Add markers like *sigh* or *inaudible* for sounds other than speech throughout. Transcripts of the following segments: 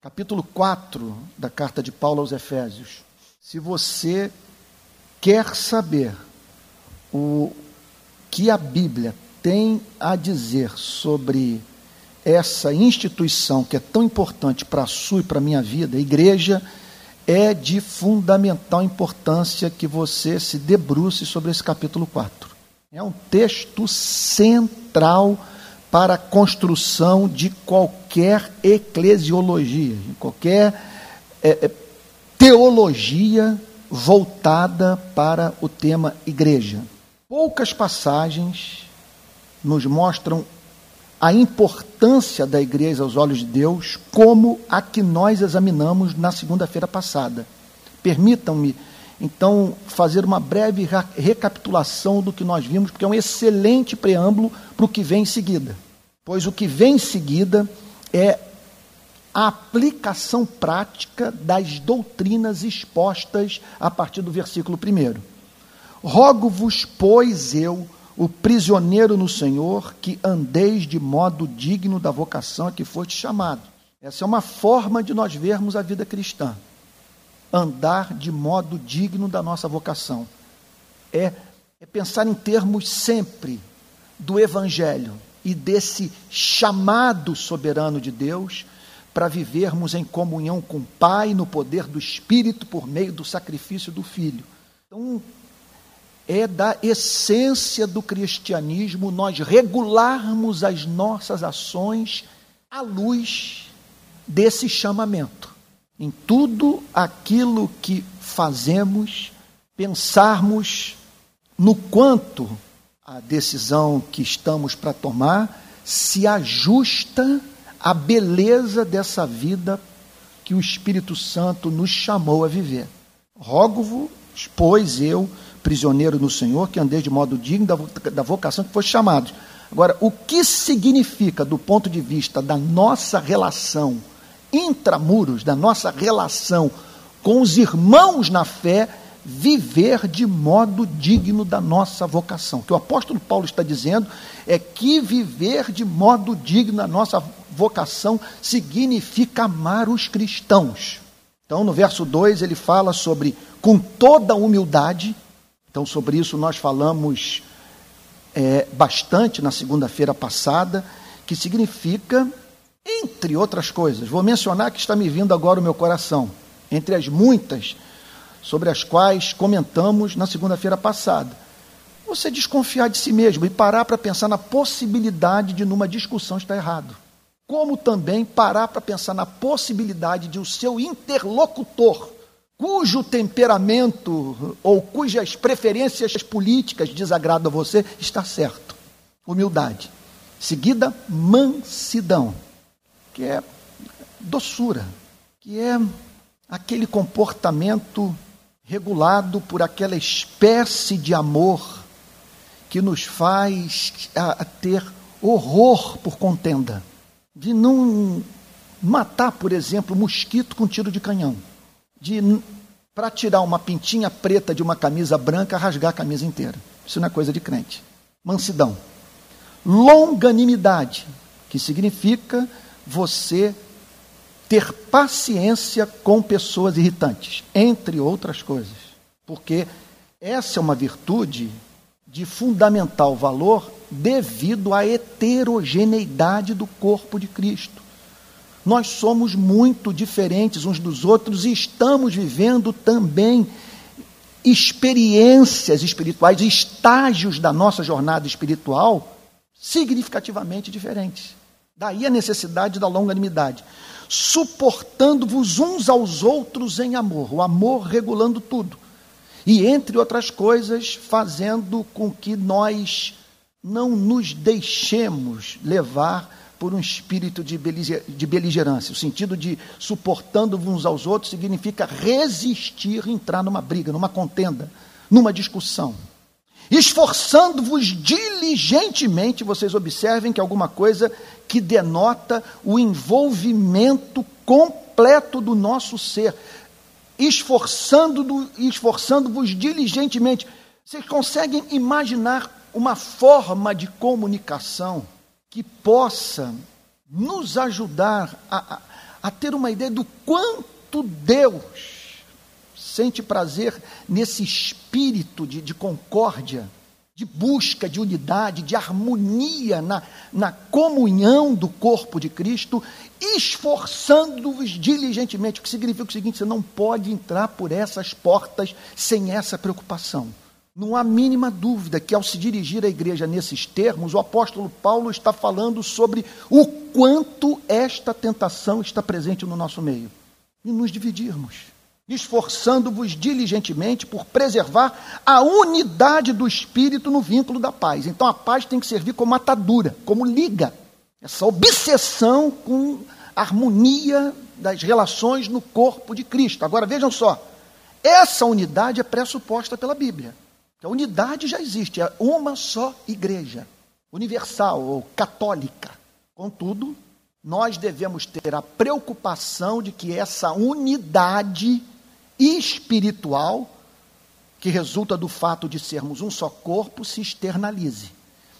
capítulo 4 da carta de Paulo aos Efésios. Se você quer saber o que a Bíblia tem a dizer sobre essa instituição que é tão importante para a sua e para a minha vida, a igreja, é de fundamental importância que você se debruce sobre esse capítulo 4. É um texto central para a construção de qualquer eclesiologia, de qualquer é, é, teologia voltada para o tema igreja. Poucas passagens nos mostram a importância da igreja aos olhos de Deus, como a que nós examinamos na segunda-feira passada. Permitam-me, então, fazer uma breve recapitulação do que nós vimos, porque é um excelente preâmbulo para o que vem em seguida. Pois o que vem em seguida é a aplicação prática das doutrinas expostas a partir do versículo 1. Rogo-vos, pois eu, o prisioneiro no Senhor, que andeis de modo digno da vocação a que foste chamado. Essa é uma forma de nós vermos a vida cristã. Andar de modo digno da nossa vocação. É, é pensar em termos sempre do Evangelho e desse chamado soberano de Deus para vivermos em comunhão com o Pai, no poder do Espírito, por meio do sacrifício do Filho. Então, é da essência do cristianismo nós regularmos as nossas ações à luz desse chamamento. Em tudo aquilo que fazemos, pensarmos no quanto a decisão que estamos para tomar se ajusta à beleza dessa vida que o Espírito Santo nos chamou a viver. Rogo-vos, pois eu, prisioneiro no Senhor, que andei de modo digno da vocação que foi chamado. Agora, o que significa, do ponto de vista da nossa relação intramuros, da nossa relação com os irmãos na fé, viver de modo digno da nossa vocação. O que o apóstolo Paulo está dizendo é que viver de modo digno da nossa vocação significa amar os cristãos. Então, no verso 2, ele fala sobre com toda humildade, então, sobre isso nós falamos é, bastante na segunda-feira passada, que significa, entre outras coisas, vou mencionar que está me vindo agora o meu coração, entre as muitas sobre as quais comentamos na segunda-feira passada. Você desconfiar de si mesmo e parar para pensar na possibilidade de, numa discussão, estar errado. Como também parar para pensar na possibilidade de o seu interlocutor cujo temperamento ou cujas preferências políticas desagradam a você, está certo. Humildade. Seguida, mansidão, que é doçura, que é aquele comportamento regulado por aquela espécie de amor que nos faz a, a ter horror por contenda, de não matar, por exemplo, mosquito com tiro de canhão de para tirar uma pintinha preta de uma camisa branca, rasgar a camisa inteira. Isso não é coisa de crente. Mansidão. Longanimidade, que significa você ter paciência com pessoas irritantes, entre outras coisas. Porque essa é uma virtude de fundamental valor devido à heterogeneidade do corpo de Cristo. Nós somos muito diferentes uns dos outros e estamos vivendo também experiências espirituais, estágios da nossa jornada espiritual significativamente diferentes. Daí a necessidade da longanimidade. Suportando-vos uns aos outros em amor, o amor regulando tudo. E, entre outras coisas, fazendo com que nós não nos deixemos levar por um espírito de beligerância. O sentido de suportando uns aos outros significa resistir, entrar numa briga, numa contenda, numa discussão. Esforçando-vos diligentemente, vocês observem que é alguma coisa que denota o envolvimento completo do nosso ser. Esforçando-vos esforçando diligentemente. Vocês conseguem imaginar uma forma de comunicação? que possa nos ajudar a, a ter uma ideia do quanto Deus sente prazer nesse espírito de, de concórdia, de busca de unidade, de harmonia na, na comunhão do corpo de Cristo, esforçando-vos diligentemente, o que significa o seguinte: você não pode entrar por essas portas sem essa preocupação. Não há mínima dúvida que, ao se dirigir à igreja nesses termos, o apóstolo Paulo está falando sobre o quanto esta tentação está presente no nosso meio. E nos dividirmos, esforçando-vos diligentemente por preservar a unidade do espírito no vínculo da paz. Então a paz tem que servir como atadura, como liga. Essa obsessão com a harmonia das relações no corpo de Cristo. Agora vejam só, essa unidade é pressuposta pela Bíblia. A unidade já existe, é uma só igreja, universal ou católica. Contudo, nós devemos ter a preocupação de que essa unidade espiritual, que resulta do fato de sermos um só corpo, se externalize.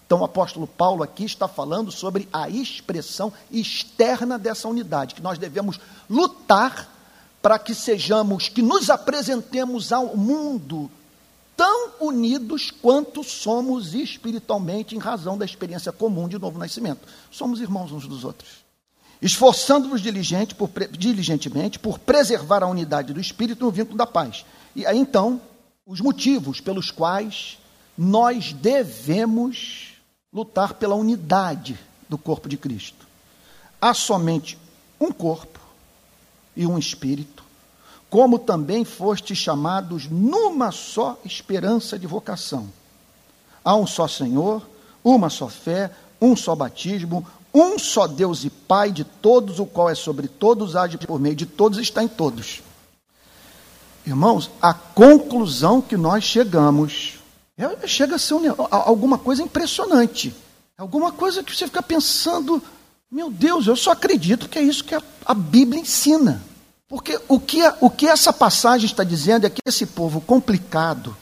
Então, o apóstolo Paulo aqui está falando sobre a expressão externa dessa unidade, que nós devemos lutar para que sejamos, que nos apresentemos ao mundo tão unidos quanto somos espiritualmente em razão da experiência comum de novo nascimento. Somos irmãos uns dos outros. Esforçando-nos diligente diligentemente por preservar a unidade do espírito no vínculo da paz. E aí então, os motivos pelos quais nós devemos lutar pela unidade do corpo de Cristo. Há somente um corpo e um espírito como também fostes chamados numa só esperança de vocação. Há um só Senhor, uma só fé, um só batismo, um só Deus e Pai de todos, o qual é sobre todos, age por meio de todos, está em todos. Irmãos, a conclusão que nós chegamos é, chega a ser um, alguma coisa impressionante. Alguma coisa que você fica pensando, meu Deus, eu só acredito que é isso que a, a Bíblia ensina. Porque o que, o que essa passagem está dizendo é que esse povo complicado,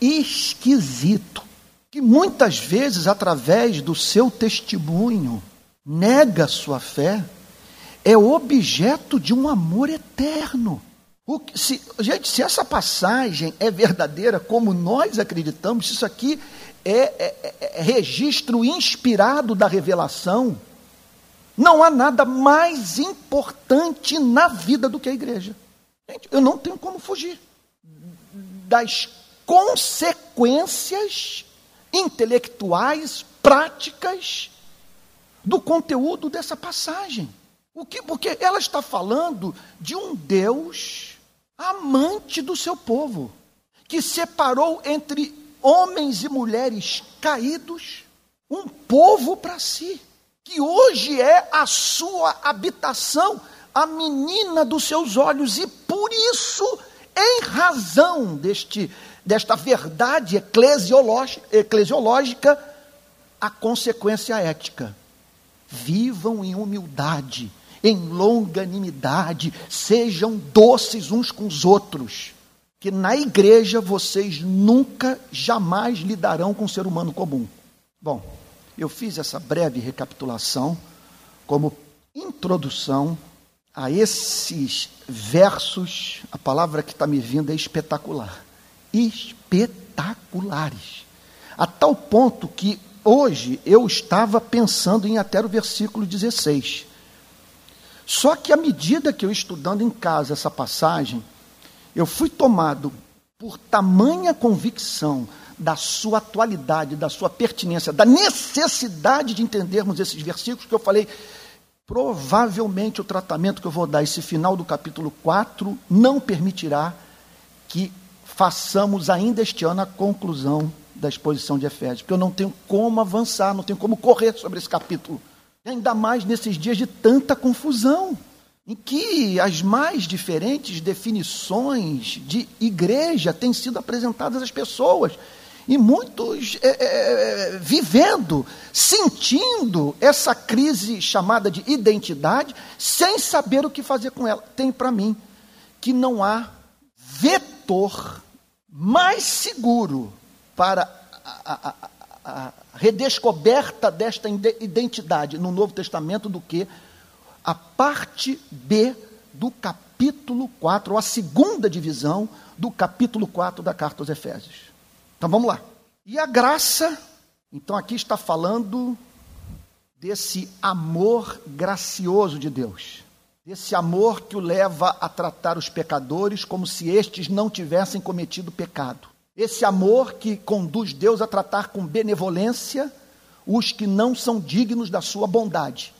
esquisito, que muitas vezes, através do seu testemunho, nega sua fé, é objeto de um amor eterno. O, se, gente, se essa passagem é verdadeira, como nós acreditamos, isso aqui é, é, é registro inspirado da revelação, não há nada mais importante na vida do que a igreja. Gente, eu não tenho como fugir das consequências intelectuais, práticas do conteúdo dessa passagem. O que, porque ela está falando de um Deus amante do seu povo, que separou entre homens e mulheres caídos um povo para si que hoje é a sua habitação, a menina dos seus olhos, e por isso, em razão deste, desta verdade eclesiológica, a consequência ética. Vivam em humildade, em longanimidade, sejam doces uns com os outros. Que na igreja vocês nunca, jamais lidarão com o ser humano comum. Bom, eu fiz essa breve recapitulação como introdução a esses versos. A palavra que está me vindo é espetacular. Espetaculares. A tal ponto que hoje eu estava pensando em até o versículo 16. Só que à medida que eu estudando em casa essa passagem, eu fui tomado por tamanha convicção da sua atualidade, da sua pertinência, da necessidade de entendermos esses versículos que eu falei. Provavelmente o tratamento que eu vou dar esse final do capítulo 4 não permitirá que façamos ainda este ano a conclusão da exposição de Efésios, porque eu não tenho como avançar, não tenho como correr sobre esse capítulo. Ainda mais nesses dias de tanta confusão, em que as mais diferentes definições de igreja têm sido apresentadas às pessoas e muitos é, é, é, vivendo, sentindo essa crise chamada de identidade, sem saber o que fazer com ela. Tem para mim que não há vetor mais seguro para a, a, a, redescoberta desta identidade no Novo Testamento do que a parte B do capítulo 4, ou a segunda divisão do capítulo 4 da carta aos Efésios. Então vamos lá. E a graça, então aqui está falando desse amor gracioso de Deus, desse amor que o leva a tratar os pecadores como se estes não tivessem cometido pecado. Esse amor que conduz Deus a tratar com benevolência os que não são dignos da sua bondade.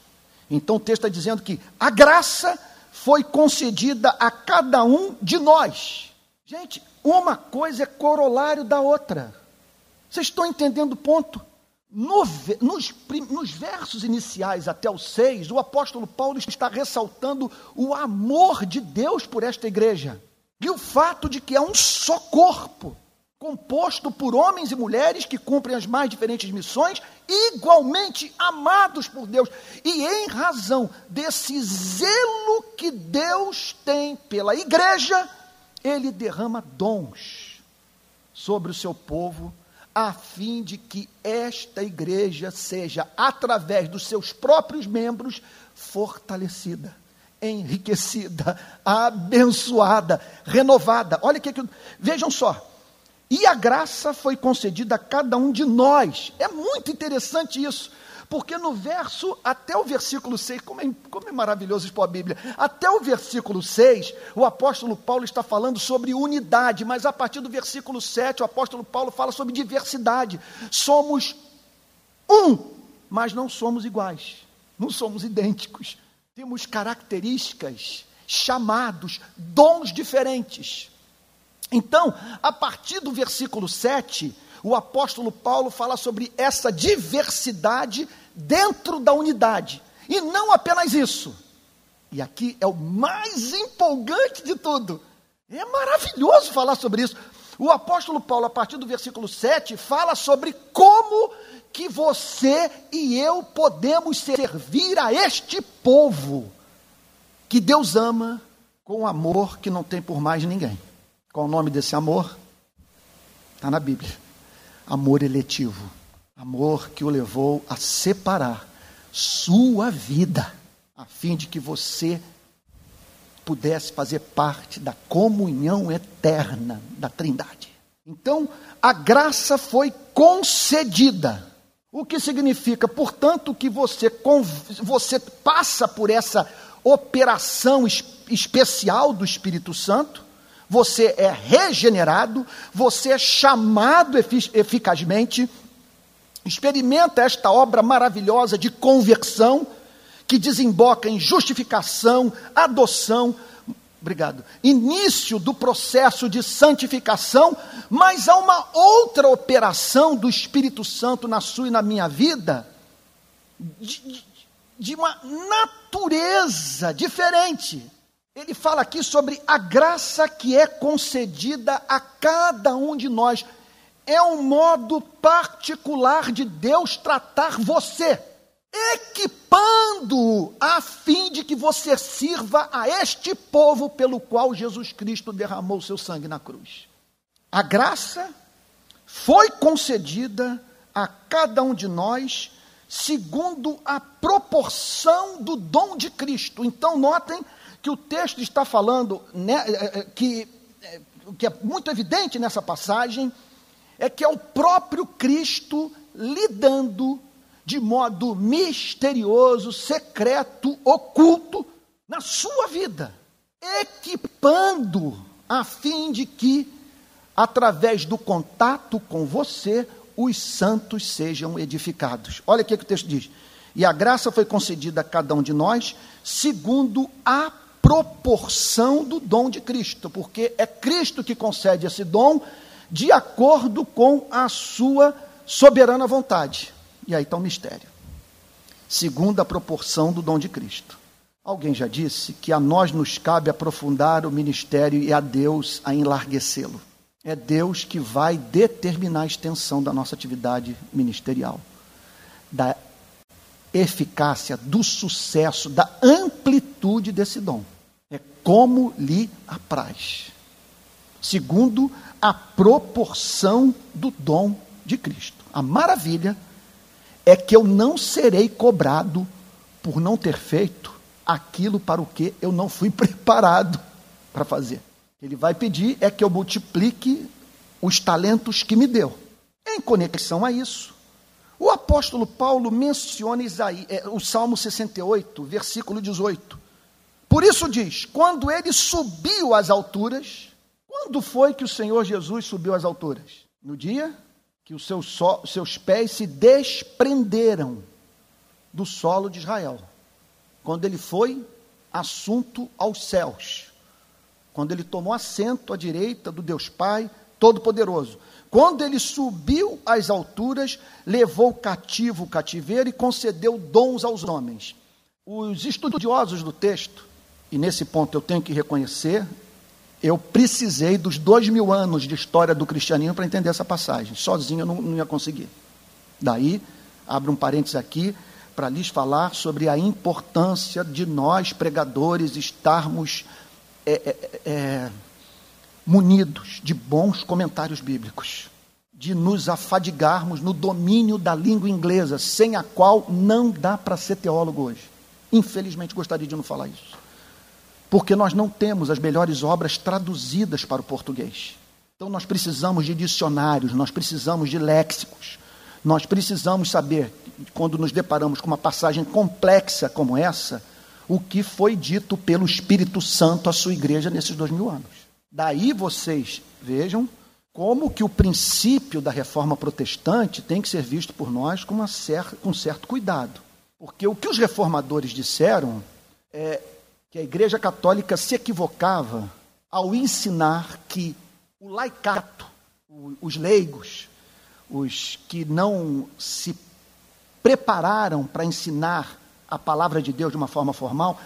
Então o texto está dizendo que a graça foi concedida a cada um de nós. Gente, uma coisa é corolário da outra. Vocês estão entendendo o ponto? No, nos, nos, versos iniciais até o 6, o apóstolo Paulo está ressaltando o amor de Deus por esta igreja e o fato de que é um só corpo, composto por homens e mulheres que cumprem as mais diferentes missões, igualmente amados por Deus. E em razão desse zelo que Deus tem pela igreja, ele derrama dons sobre o seu povo a fim de que esta igreja seja, através dos seus próprios membros, fortalecida, enriquecida, *laughs* abençoada, renovada. Olha que, vejam só. E a graça foi concedida a cada um de nós. É muito interessante isso. Porque no verso, até o versículo 6, como é, como é maravilhoso expor a Bíblia, até o versículo 6, o apóstolo Paulo está falando sobre unidade, mas a partir do versículo 7, o apóstolo Paulo fala sobre diversidade. Somos um, mas não somos iguais, não somos idênticos. Temos características, chamados, dons diferentes. Então, a partir do versículo 7, o apóstolo Paulo fala sobre essa diversidade dentro da unidade. E não apenas isso. E aqui é o mais empolgante de tudo. É maravilhoso falar sobre isso. O apóstolo Paulo, a partir do versículo 7, fala sobre como que você e eu podemos servir a este povo que Deus ama com amor que não tem por mais ninguém. Qual o nome desse amor? Está na Bíblia amor eletivo, amor que o levou a separar sua vida, a fim de que você pudesse fazer parte da comunhão eterna da Trindade. Então, a graça foi concedida. O que significa, portanto, que você, você passa por essa operação especial do Espírito Santo, você é regenerado, você é chamado eficazmente, experimenta esta obra maravilhosa de conversão, que desemboca em justificação, adoção, obrigado, início do processo de santificação, mas há uma outra operação do Espírito Santo na sua e na minha vida, de, de uma natureza diferente ele fala aqui sobre a graça que é concedida a cada um de nós. É um modo particular de Deus tratar você, equipando a fim de que você sirva a este povo pelo qual Jesus Cristo derramou seu sangue na cruz. A graça foi concedida a cada um de nós segundo a proporção do dom de Cristo. Então, notem que o texto está falando, né, é, é, que, é, que é muito evidente nessa passagem, é que é o próprio Cristo lidando de modo misterioso, secreto, oculto na sua vida, equipando a fim de que, através do contato com você, os santos sejam edificados. Olha o que o texto diz. E a graça foi concedida a cada um de nós, segundo a proporção do dom de Cristo, porque é Cristo que concede esse dom de acordo com a sua soberana vontade. E aí está o mistério. Segundo a proporção do dom de Cristo. Alguém já disse que a nós nos cabe aprofundar o ministério e a Deus a enlarguecê-lo. É Deus que vai determinar a extensão da nossa atividade ministerial, da eficácia, do sucesso, da amplitude desse dom é como lhe apraz, segundo a proporção do dom de Cristo. A maravilha é que eu não serei cobrado por não ter feito aquilo para o que eu não fui *laughs* preparado para fazer. Ele vai pedir é que eu multiplique os talentos que me deu. Em conexão a isso, o apóstolo Paulo menciona Isaí, é, o Salmo 68, versículo 18. Por isso diz: quando ele subiu às alturas, quando foi que o Senhor Jesus subiu às alturas? No dia que os seus, so, seus pés se desprenderam do solo de Israel. Quando ele foi assunto aos céus. Quando ele tomou assento à direita do Deus Pai Todo-Poderoso. Quando ele subiu às alturas, levou cativo o cativeiro e concedeu dons aos homens. Os estudiosos do texto, e nesse ponto eu tenho que reconhecer, eu precisei dos dois mil anos de história do cristianismo para entender essa passagem. Sozinho eu não, não ia conseguir. Daí, abro um parênteses aqui para lhes falar sobre a importância de nós, pregadores, estarmos é, é, é, munidos de bons comentários bíblicos, de nos afadigarmos no domínio da língua inglesa, sem a qual não dá para ser teólogo hoje. Infelizmente, gostaria de não falar isso porque nós não temos as melhores obras traduzidas para o português. Então nós precisamos de dicionários, nós precisamos de léxicos, nós precisamos saber, quando nos deparamos com uma passagem complexa como essa, o que foi dito pelo Espírito Santo à sua igreja nesses dois mil anos. Daí vocês vejam como que o princípio da reforma protestante tem que ser visto por nós com, uma cer com certo cuidado. Porque o que os reformadores disseram é, que a Igreja Católica se equivocava ao ensinar que o laicato, os leigos, os que não se prepararam para ensinar a palavra de Deus de uma forma formal,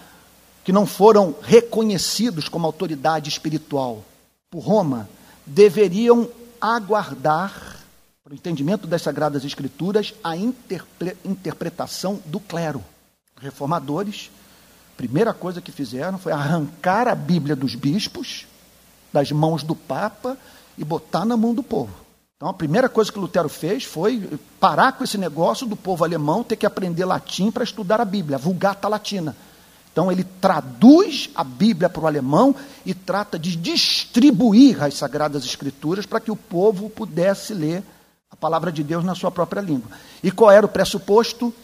que não foram reconhecidos como autoridade espiritual por Roma, deveriam aguardar, para o entendimento das Sagradas Escrituras, a interpretação do clero. Reformadores primeira coisa que fizeram foi arrancar a Bíblia dos bispos, das mãos do Papa, e botar na mão do povo. Então, a primeira coisa que Lutero fez foi parar com esse negócio do povo alemão ter que aprender latim para estudar a Bíblia, a Vulgata Latina. Então, ele traduz a Bíblia para o alemão e trata de distribuir as Sagradas Escrituras para que o povo pudesse ler a palavra de Deus na sua própria língua. E qual era o pressuposto?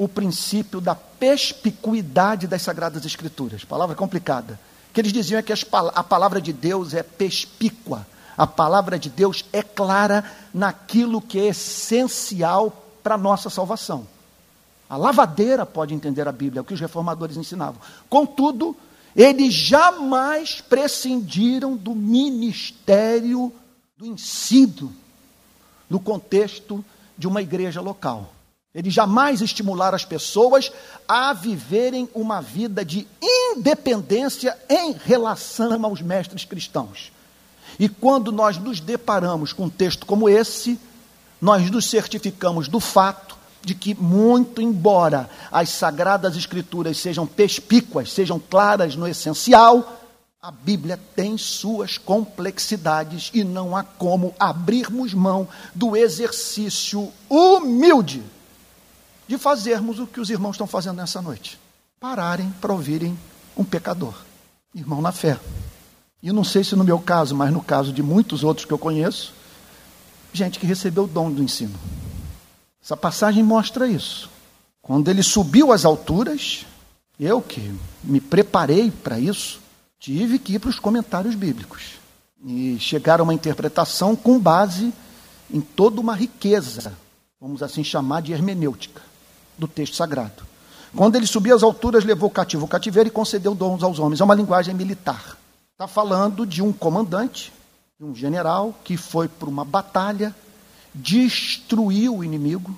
O princípio da perspicuidade das Sagradas Escrituras. Palavra complicada. O que eles diziam é que a palavra de Deus é perspícua. A palavra de Deus é clara naquilo que é essencial para a nossa salvação. A lavadeira pode entender a Bíblia, é o que os reformadores ensinavam. Contudo, eles jamais prescindiram do ministério do ensino no contexto de uma igreja local. Eles jamais estimularam as pessoas a viverem uma vida de independência em relação aos mestres cristãos. E quando nós nos deparamos com um texto como esse, nós nos certificamos do fato de que, muito embora as sagradas escrituras sejam perspícuas, sejam claras no essencial, a Bíblia tem suas complexidades e não há como abrirmos mão do exercício humilde de fazermos o que os irmãos estão fazendo nessa noite: pararem para ouvirem um pecador, irmão na fé. E não sei se no meu caso, mas no caso de muitos outros que eu conheço, gente que recebeu o dom do ensino. Essa passagem mostra isso. Quando ele subiu às alturas, eu que me preparei para isso, tive que ir para os comentários bíblicos e chegar a uma interpretação com base em toda uma riqueza, vamos assim chamar de hermenêutica do texto sagrado. Quando ele subiu às alturas, levou o cativo o cativeiro e concedeu dons aos homens. É uma linguagem militar. Está falando de um comandante, de um general que foi para uma batalha, destruiu o inimigo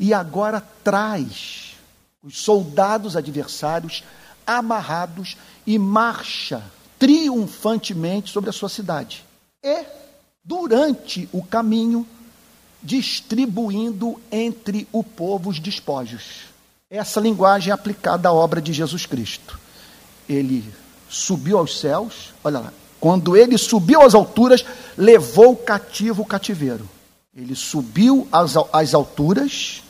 e agora traz os soldados adversários amarrados e marcha triunfantemente sobre a sua cidade. E, durante o caminho, distribuindo entre o povo os despojos. Essa linguagem é aplicada à obra de Jesus Cristo. Ele subiu aos céus, olha lá, quando ele subiu às alturas, levou cativo o cativeiro. Ele subiu às, às alturas,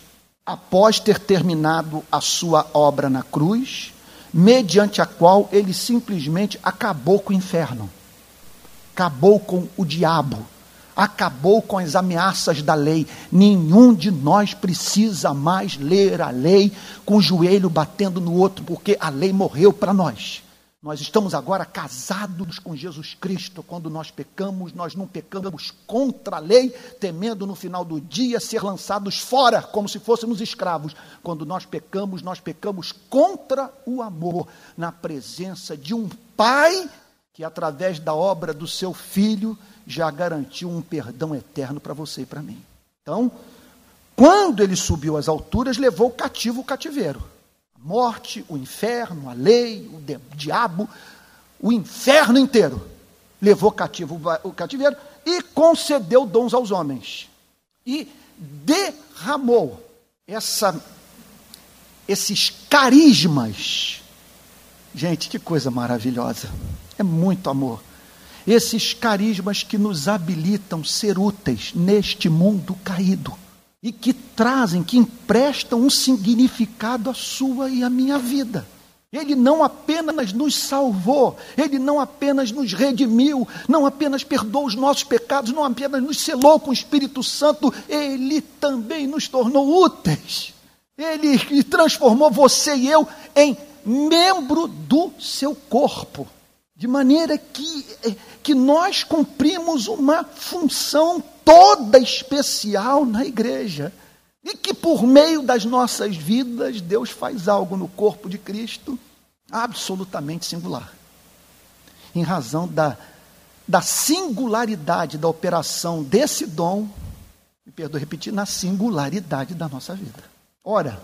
após ter terminado a sua obra na cruz, mediante a qual ele simplesmente acabou com o inferno, acabou com o diabo, acabou com as ameaças da lei. Nenhum de nós precisa mais ler a lei com o joelho batendo no outro, porque a lei morreu para nós. Nós estamos agora casados com Jesus Cristo. Quando nós pecamos, nós não pecamos contra a lei, temendo no final do dia ser lançados fora, como se fôssemos escravos. Quando nós pecamos, nós pecamos contra o amor, na presença de um Pai que, através da obra do seu Filho, já garantiu um perdão eterno para você e para mim. Então, quando ele subiu às alturas, levou cativo o cativeiro morte, o inferno, a lei, o diabo, o inferno inteiro. Levou cativo o cativeiro e concedeu dons aos homens. E derramou essa, esses carismas. Gente, que coisa maravilhosa. É muito amor. Esses carismas que nos habilitam ser úteis neste mundo caído e que trazem, que emprestam um significado à sua e à minha vida. Ele não apenas nos salvou, ele não apenas nos redimiu, não apenas perdoou os nossos pecados, não apenas nos selou com o Espírito Santo, ele também nos tornou úteis. Ele transformou você e eu em membro do seu corpo, de maneira que, que nós cumprimos uma função toda especial na igreja. E que por meio das nossas vidas, Deus faz algo no corpo de Cristo absolutamente singular. Em razão da, da singularidade da operação desse dom, me perdoe repetir, na singularidade da nossa vida. Ora,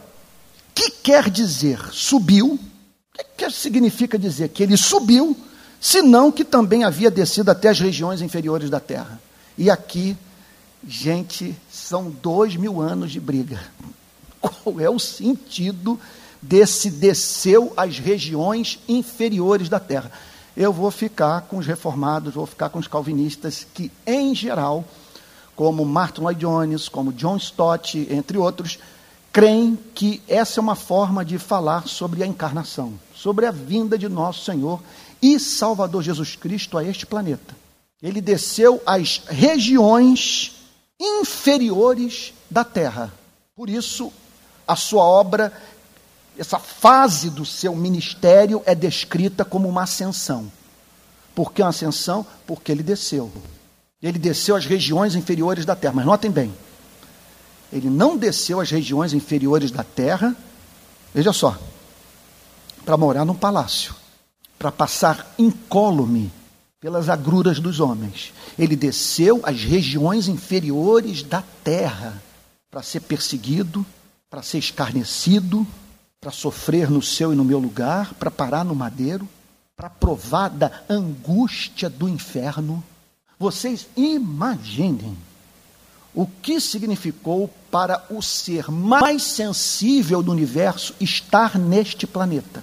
que quer dizer subiu? O que, que significa dizer que ele subiu, senão que também havia descido até as regiões inferiores da terra? E aqui Gente, são dois mil anos de briga. *laughs* Qual é o sentido desse desceu às regiões inferiores da terra? Eu vou ficar com os reformados, vou ficar com os calvinistas, que, em geral, como Martin Lloyd Jones, como John Stott, entre outros, creem que essa é uma forma de falar sobre a encarnação, sobre a vinda de nosso Senhor e Salvador Jesus Cristo a este planeta. Ele desceu às regiões inferiores da terra. Por isso, a sua obra, essa fase do seu ministério é descrita como uma ascensão. Por que uma ascensão? Porque ele desceu. Ele desceu às regiões inferiores da terra. Mas notem bem, ele não desceu às regiões inferiores da terra, veja só, para morar num palácio, para passar incólume pelas agruras dos homens. Ele desceu às regiões inferiores da terra para ser perseguido, para ser escarnecido, para sofrer no seu e no meu lugar, para parar no madeiro, para provar da angústia do inferno. Vocês imaginem o que significou para o ser mais sensível do universo estar neste planeta.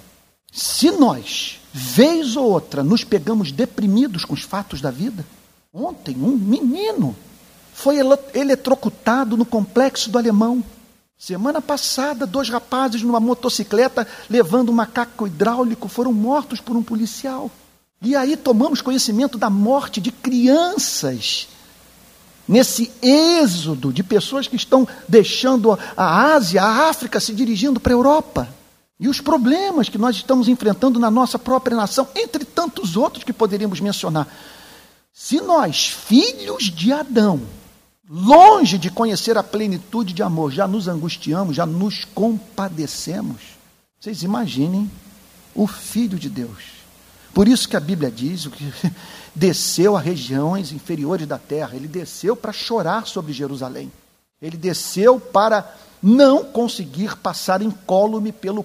Se nós vez ou outra, nos pegamos deprimidos com os fatos da vida. Ontem, um menino foi eletrocutado no complexo do alemão. Semana passada, dois rapazes numa motocicleta levando um macaco hidráulico foram mortos por um policial. E aí tomamos conhecimento da morte de crianças. Nesse êxodo de pessoas que estão deixando a Ásia, a África, se dirigindo para a Europa. E os problemas que nós estamos enfrentando na nossa própria nação, entre tantos outros que poderíamos mencionar. Se nós, filhos de Adão, longe de conhecer a plenitude de amor, já nos angustiamos, já nos compadecemos, vocês imaginem o Filho de Deus. Por isso que a Bíblia diz que *laughs* desceu a regiões inferiores da terra, ele desceu para chorar sobre Jerusalém. Ele desceu para não conseguir passar incólume pelo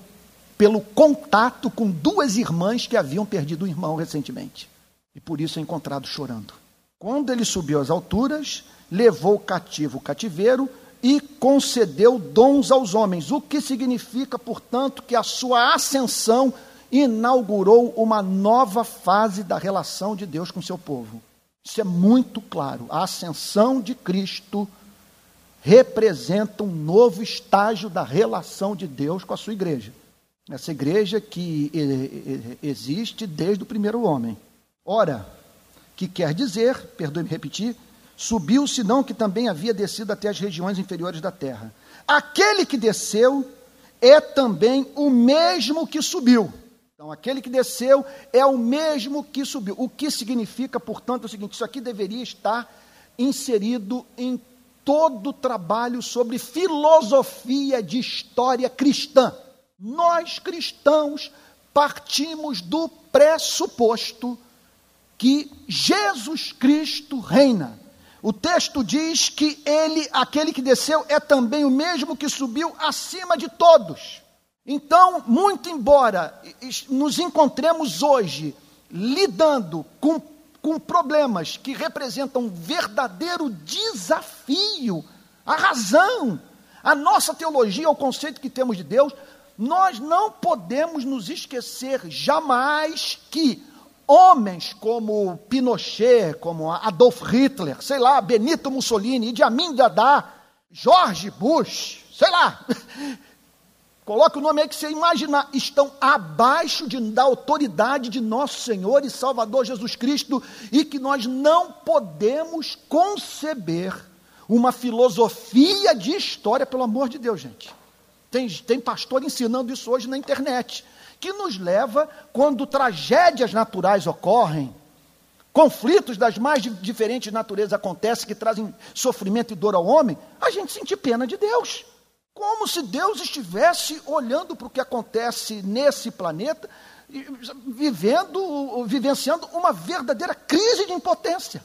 pelo contato com duas irmãs que haviam perdido um irmão recentemente. E por isso é encontrado chorando. Quando ele subiu às alturas, levou cativo o cativeiro e concedeu dons aos homens, o que significa, portanto, que a sua ascensão inaugurou uma nova fase da relação de Deus com seu povo. Isso é muito claro. A ascensão de Cristo representa um novo estágio da relação de Deus com a sua igreja. Essa igreja que existe desde o primeiro homem. Ora, que quer dizer, perdoe-me repetir, subiu, senão que também havia descido até as regiões inferiores da terra. Aquele que desceu é também o mesmo que subiu. Então, aquele que desceu é o mesmo que subiu. O que significa, portanto, é o seguinte: isso aqui deveria estar inserido em todo o trabalho sobre filosofia de história cristã. Nós cristãos partimos do pressuposto que Jesus Cristo reina. O texto diz que ele, aquele que desceu, é também o mesmo que subiu acima de todos. Então, muito embora nos encontremos hoje lidando com, com problemas que representam um verdadeiro desafio, a razão, a nossa teologia, o conceito que temos de Deus, nós não podemos nos esquecer jamais que homens como Pinochet, como Adolf Hitler, sei lá, Benito Mussolini, Idi Amin Dada, George Bush, sei lá, *laughs* Coloque o nome aí que você imaginar. Estão abaixo de, da autoridade de nosso Senhor e Salvador Jesus Cristo e que nós não podemos conceber uma filosofia de história, pelo amor de Deus, gente. Tem, tem pastor ensinando isso hoje na internet, que nos leva, quando tragédias naturais ocorrem, conflitos das mais diferentes naturezas acontecem, que trazem sofrimento e dor ao homem, a gente sentir pena de Deus. Como se Deus estivesse olhando para o que acontece nesse planeta, vivendo, vivenciando uma verdadeira crise de impotência.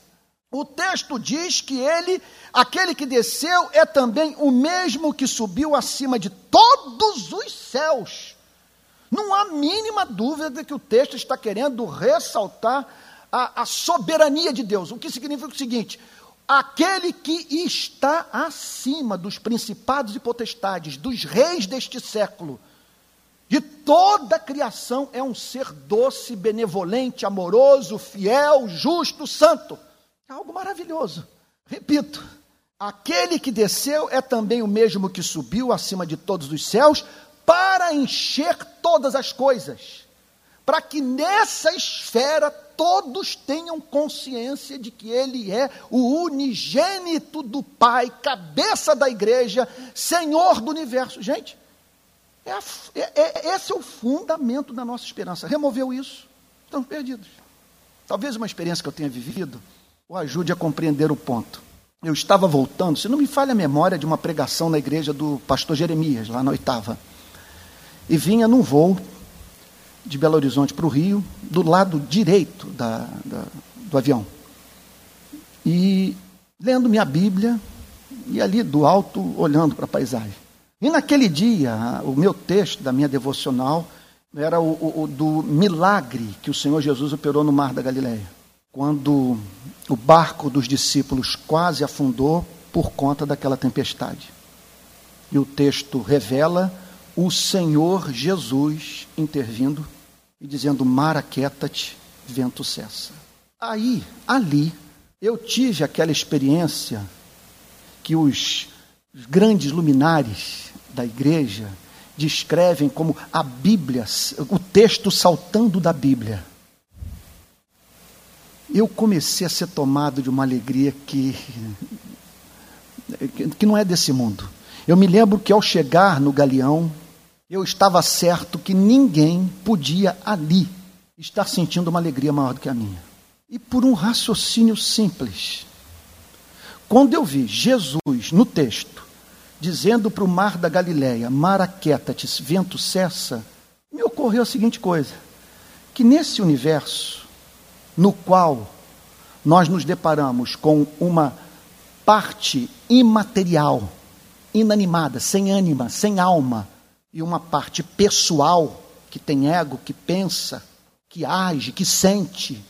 O texto diz que ele, aquele que desceu, é também o mesmo que subiu acima de todos os céus. Não há mínima dúvida de que o texto está querendo ressaltar a, a soberania de Deus. O que significa o seguinte: aquele que está acima dos principados e potestades, dos reis deste século, de toda a criação, é um ser doce, benevolente, amoroso, fiel, justo, santo. É algo maravilhoso. Repito, aquele que desceu é também o mesmo que subiu acima de todos os céus para encher todas as coisas, para que nessa esfera todos tenham consciência de que Ele é o unigênito do Pai, cabeça da igreja, Senhor do universo. Gente, é, a, é, é, esse é o fundamento da nossa esperança. Removeu isso, estamos perdidos. Talvez uma experiência que eu tenha vivido o ajude a compreender o ponto. Eu estava voltando, se não me falha a memória, de uma pregação na igreja do pastor Jeremias, lá na oitava. E vinha num voo de Belo Horizonte para o Rio, do lado direito da, da, do avião. E lendo minha Bíblia, e ali do alto olhando para a paisagem. E naquele dia, o meu texto da minha devocional era o, o, o, do milagre que o Senhor Jesus operou no mar da Galileia. Quando o barco dos discípulos quase afundou por conta daquela tempestade. E o texto revela o Senhor Jesus intervindo e dizendo: Mar aquieta-te, vento cessa. Aí, ali, eu tive aquela experiência que os grandes luminares da igreja descrevem como a Bíblia, o texto saltando da Bíblia. Eu comecei a ser tomado de uma alegria que, que não é desse mundo. Eu me lembro que ao chegar no galeão, eu estava certo que ninguém podia ali estar sentindo uma alegria maior do que a minha. E por um raciocínio simples. Quando eu vi Jesus no texto, dizendo para o mar da Galileia, mar aquieta-te, vento cessa, me ocorreu a seguinte coisa: que nesse universo, no qual nós nos deparamos com uma parte imaterial, inanimada, sem ânima, sem alma, e uma parte pessoal, que tem ego, que pensa, que age, que sente.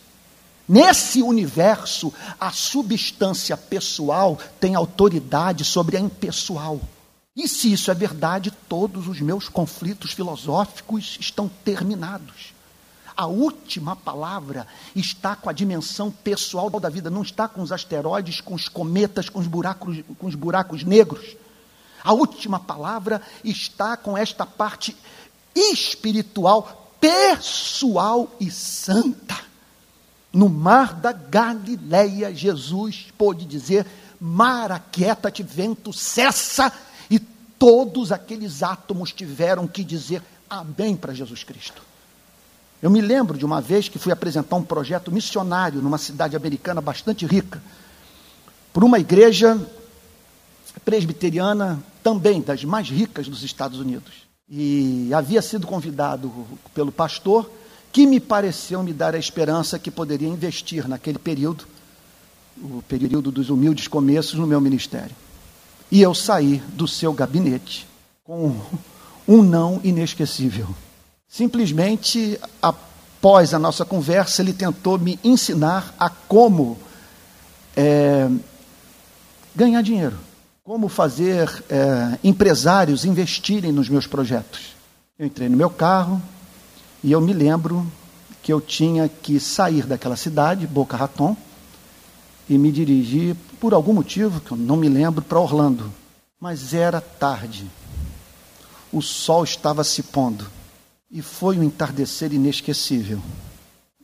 Nesse universo, a substância pessoal tem autoridade sobre a impessoal. E se isso é verdade, todos os meus conflitos filosóficos estão terminados. A última palavra está com a dimensão pessoal da vida, não está com os asteroides, com os cometas, com os buracos, com os buracos negros. A última palavra está com esta parte espiritual, pessoal e santa. No mar da Galileia, Jesus pôde dizer: Mar, aquieta-te, vento, cessa. E todos aqueles átomos tiveram que dizer amém para Jesus Cristo. Eu me lembro de uma vez que fui apresentar um projeto missionário numa cidade americana bastante rica, por uma igreja presbiteriana também das mais ricas dos Estados Unidos. E havia sido convidado pelo pastor, que me pareceu me dar a esperança que poderia investir naquele período, o período dos humildes começos no meu ministério. E eu saí do seu gabinete com um não inesquecível. Simplesmente, após a nossa conversa, ele tentou me ensinar a como é, ganhar dinheiro, como fazer é, empresários investirem nos meus projetos. Eu entrei no meu carro e eu me lembro que eu tinha que sair daquela cidade, Boca Raton, e me dirigir, por algum motivo, que eu não me lembro, para Orlando. Mas era tarde. O sol estava se pondo. E foi um entardecer inesquecível.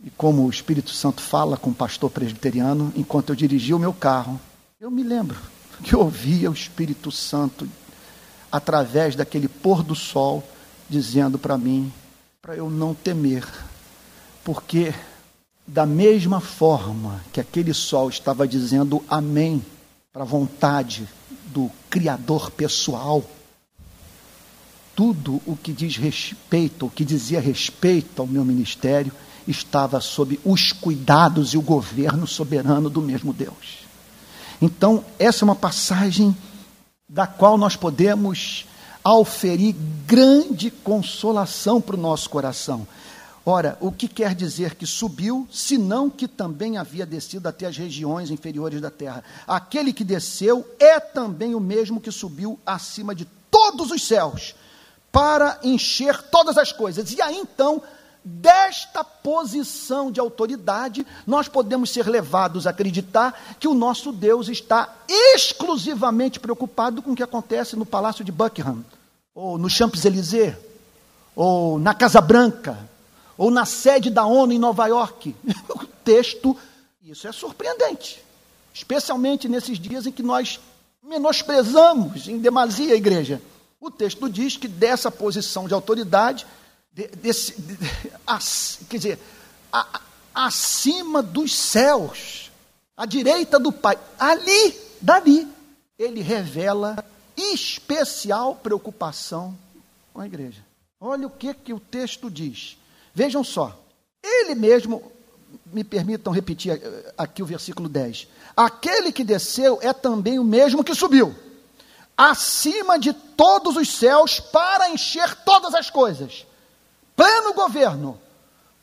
E como o Espírito Santo fala com o pastor presbiteriano, enquanto eu dirigia o meu carro, eu me lembro que eu ouvia o Espírito Santo através daquele pôr do sol dizendo para mim para eu não temer, porque da mesma forma que aquele sol estava dizendo amém para a vontade do Criador pessoal, tudo o que diz respeito, o que dizia respeito ao meu ministério, estava sob os cuidados e o governo soberano do mesmo Deus. Então, essa é uma passagem da qual nós podemos auferir grande consolação para o nosso coração. Ora, o que quer dizer que subiu, senão que também havia descido até as regiões inferiores da terra? Aquele que desceu é também o mesmo que subiu acima de todos os céus para encher todas as coisas. E aí então, desta posição de autoridade, nós podemos ser levados a acreditar que o nosso Deus está exclusivamente preocupado com o que acontece no Palácio de Buckingham, ou no Champs-Élysées, ou na Casa Branca, ou na sede da ONU em Nova York. *laughs* o texto, isso é surpreendente, especialmente nesses dias em que nós menosprezamos em demasia a igreja. O texto diz que dessa posição de autoridade, de, desse, de, quer dizer, acima dos céus, à direita do Pai, ali, dali, ele revela especial preocupação com a igreja. Olha o que, que o texto diz. Vejam só, ele mesmo, me permitam repetir eh, aqui o versículo 10. Aquele que desceu é também o mesmo que subiu acima de todos os céus para encher todas as coisas. Pleno governo,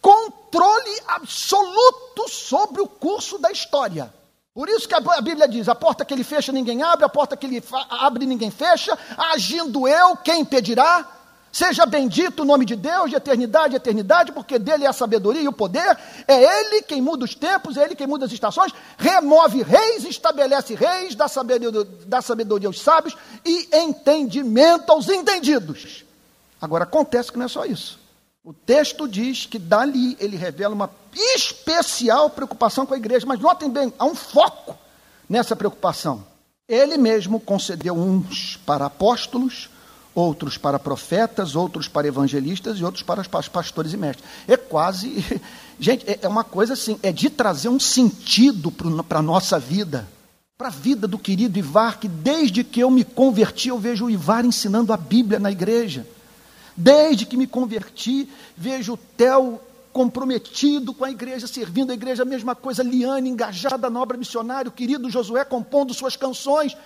controle absoluto sobre o curso da história. Por isso que a Bíblia diz: a porta que ele fecha, ninguém abre, a porta que ele abre, ninguém fecha. Agindo eu, quem impedirá? Seja bendito o nome de Deus de eternidade eternidade, porque dele é a sabedoria e o poder. É ele quem muda os tempos, é ele quem muda as estações, remove reis, estabelece reis, dá sabedoria, dá sabedoria aos sábios e entendimento aos entendidos. Agora acontece que não é só isso. O texto diz que dali ele revela uma especial preocupação com a igreja, mas notem bem, há um foco nessa preocupação. Ele mesmo concedeu uns para apóstolos, outros para profetas, outros para evangelistas e outros para pastores e mestres. É quase, *laughs* gente, é, é uma coisa assim, é de trazer um sentido para a nossa vida, para a vida do querido Ivar, que desde que eu me converti, eu vejo o Ivar ensinando a Bíblia na igreja. Desde que me converti, vejo o Theo comprometido com a igreja, servindo a igreja, a mesma coisa, Liane engajada na obra missionária, o querido Josué compondo suas canções.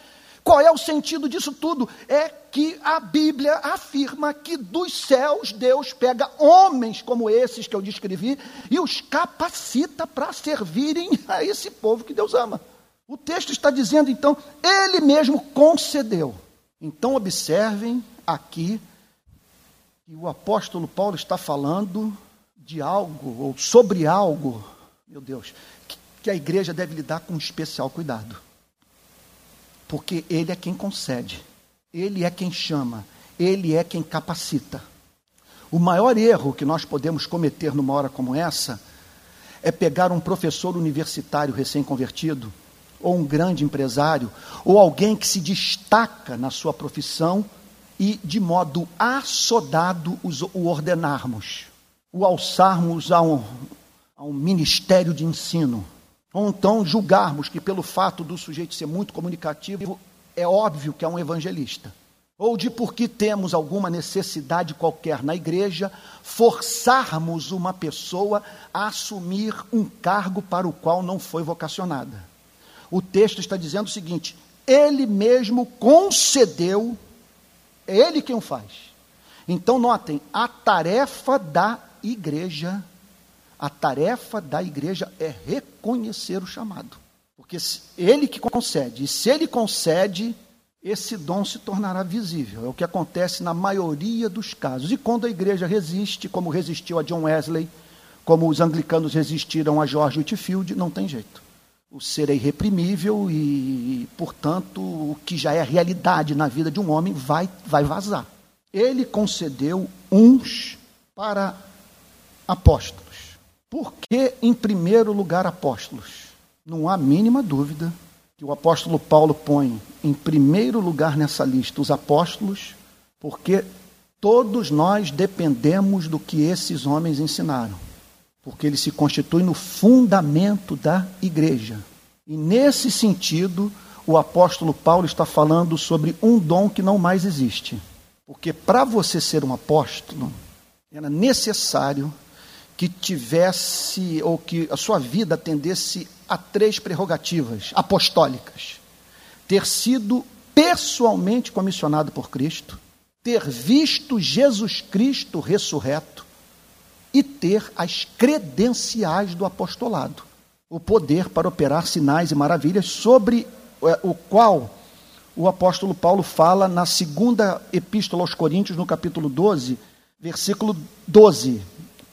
Qual é o sentido disso tudo? É que a Bíblia afirma que dos céus Deus pega homens como esses que eu descrevi e os capacita para servirem a esse povo que Deus ama. O texto está dizendo então, ele mesmo concedeu. Então observem aqui que o apóstolo Paulo está falando de algo ou sobre algo, meu Deus, que a igreja deve lidar com especial cuidado porque Ele é quem concede, Ele é quem chama, Ele é quem capacita. O maior erro que nós podemos cometer numa hora como essa é pegar um professor universitário recém-convertido, ou um grande empresário, ou alguém que se destaca na sua profissão e, de modo assodado, o ordenarmos, o alçarmos a um, a um ministério de ensino. Ou então julgarmos que, pelo fato do sujeito ser muito comunicativo, é óbvio que é um evangelista ou de porque temos alguma necessidade qualquer na igreja, forçarmos uma pessoa a assumir um cargo para o qual não foi vocacionada. O texto está dizendo o seguinte: ele mesmo concedeu, é ele quem o faz. Então, notem, a tarefa da igreja, a tarefa da igreja é reconhecer o chamado. Porque ele que concede, e se ele concede, esse dom se tornará visível. É o que acontece na maioria dos casos. E quando a igreja resiste, como resistiu a John Wesley, como os anglicanos resistiram a George Whitefield, não tem jeito. O ser é irreprimível e, portanto, o que já é realidade na vida de um homem vai, vai vazar. Ele concedeu uns para apóstolos. Por que, em primeiro lugar, apóstolos? Não há mínima dúvida que o apóstolo Paulo põe em primeiro lugar nessa lista os apóstolos, porque todos nós dependemos do que esses homens ensinaram, porque eles se constituem no fundamento da igreja. E nesse sentido, o apóstolo Paulo está falando sobre um dom que não mais existe. Porque para você ser um apóstolo, era necessário que tivesse, ou que a sua vida atendesse a três prerrogativas apostólicas: ter sido pessoalmente comissionado por Cristo, ter visto Jesus Cristo ressurreto e ter as credenciais do apostolado, o poder para operar sinais e maravilhas, sobre é, o qual o apóstolo Paulo fala na segunda epístola aos Coríntios, no capítulo 12, versículo 12